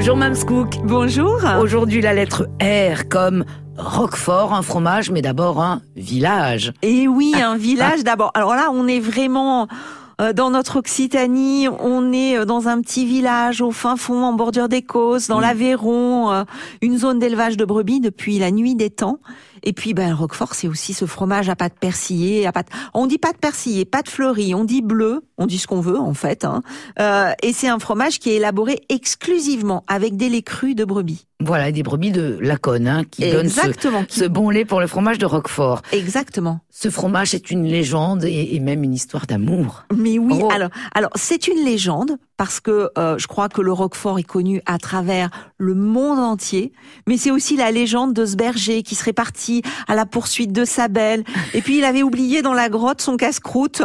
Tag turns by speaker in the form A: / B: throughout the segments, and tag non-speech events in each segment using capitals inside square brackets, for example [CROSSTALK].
A: Bonjour Mme Scook.
B: Bonjour.
A: Aujourd'hui la lettre R comme Roquefort, un fromage, mais d'abord un village.
B: Et oui, un village d'abord. Alors là, on est vraiment dans notre Occitanie, on est euh, dans un petit village au fin fond, en bordure d'Écosse, dans l'Aveyron, euh, une zone d'élevage de brebis depuis la nuit des temps. Et puis, ben, Roquefort, c'est aussi ce fromage à pâte persillée, à pâte. On dit pâte persillée, pâte fleurie, on dit bleu, on dit ce qu'on veut en fait. Hein. Euh, et c'est un fromage qui est élaboré exclusivement avec des laits crus de brebis.
A: Voilà, des brebis de Laconne hein, qui Exactement. donnent ce, ce, bon lait pour le fromage de Roquefort.
B: Exactement.
A: Ce fromage est une légende et, et même une histoire d'amour.
B: Mais oui, oh. alors, alors c'est une légende parce que euh, je crois que le Roquefort est connu à travers le monde entier, mais c'est aussi la légende de ce berger qui serait parti à la poursuite de sa belle, et puis il avait oublié dans la grotte son casse-croûte,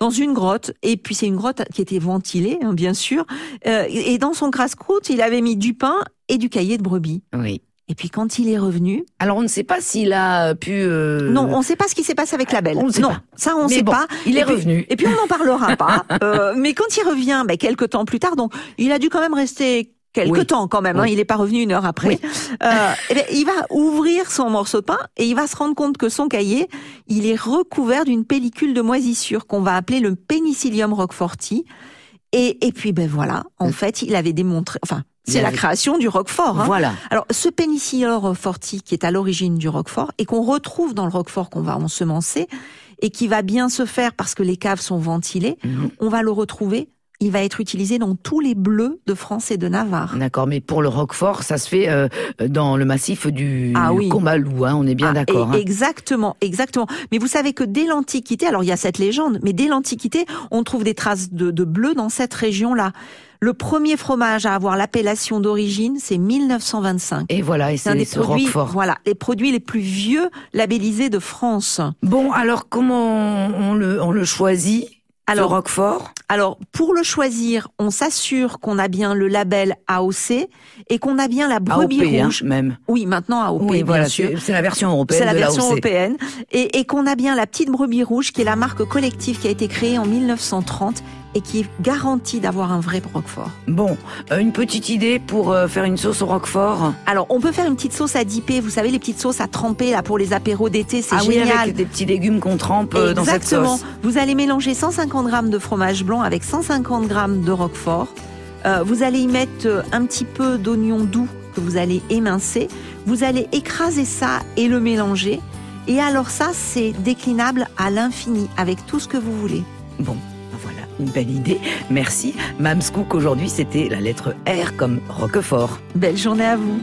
B: dans une grotte, et puis c'est une grotte qui était ventilée, hein, bien sûr, euh, et dans son casse-croûte, il avait mis du pain et du cahier de brebis.
A: Oui.
B: Et puis quand il est revenu,
A: alors on ne sait pas s'il a pu. Euh...
B: Non, on ne sait pas ce qui s'est passé avec la belle.
A: On
B: non,
A: pas.
B: ça on ne sait
A: bon,
B: pas.
A: Il est
B: et puis,
A: revenu.
B: Et puis on n'en parlera [LAUGHS] pas. Euh, mais quand il revient, ben, quelques temps plus tard, donc il a dû quand même rester quelques
A: Oui.
B: temps quand même.
A: Oui.
B: Hein, il n'est pas revenu une heure après.
A: Oui.
B: Euh, eh ben, il va ouvrir son morceau de pain et il va se rendre compte que son cahier, il est recouvert d'une pellicule de moisissure qu'on va appeler le Penicillium roqueforti. Et, et puis ben voilà, en fait, il avait démontré. Enfin, c'est la création du roquefort. Hein.
A: Voilà.
B: Alors, ce Penicillium roqueforti qui est à l'origine du roquefort et qu'on retrouve dans le roquefort qu'on va ensemencer et qui va bien se faire parce que les caves sont ventilées,
A: Mhm.
B: on va le retrouver. Il va être utilisé dans tous les bleus de France et de Navarre.
A: D'accord, mais pour le Roquefort, ça se fait euh, dans le massif du
B: Ah oui.
A: Combalou, hein, on est bien
B: Ah,
A: d'accord. hein.
B: Exactement, exactement. Mais vous savez que dès l'Antiquité, alors il y a cette légende, mais dès l'Antiquité, on trouve des traces de, de bleu dans cette région-là. Le premier fromage à avoir l'appellation d'origine, c'est 1925.
A: Et voilà, et
B: C'est un des
A: ce
B: produits,
A: Roquefort.
B: voilà, les produits les plus vieux labellisés de France.
A: Bon, alors comment on le, on le choisit
B: Alors-
A: ce Roquefort?
B: Alors, pour le choisir, on s'assure qu'on a bien le label AOC et qu'on a bien la brebis
A: AOP, hein,
B: rouge.
A: même.
B: Oui, maintenant AOP,
A: Oui,
B: bien
A: voilà,
B: sûr.
A: c'est la version européenne
B: C'est la
A: de
B: version européenne. Et, et qu'on a bien la petite brebis rouge, qui est la marque collective qui a été créée en 1930 et qui est garantie d'avoir un vrai Roquefort.
A: Bon, euh, une petite idée pour euh, faire une sauce au Roquefort
B: Alors, on peut faire une petite sauce à dipper. Vous savez, les petites sauces à tremper là pour les apéros d'été, c'est
A: Ah oui, avec des petits légumes qu'on trempe euh, dans cette
B: Exactement.
A: sauce.
B: Vous allez mélanger 150 grammes de fromage blanc avec 150 grammes de roquefort. Euh, vous allez y mettre euh, un petit peu d'oignon doux que vous allez émincer. Vous allez écraser ça et le mélanger. Et alors ça, c'est déclinable à l'infini avec tout ce que vous voulez.
A: Bon, voilà, une belle idée. Merci. Mme Scook, aujourd'hui, c'était la lettre R comme Roquefort.
B: Belle journée à vous.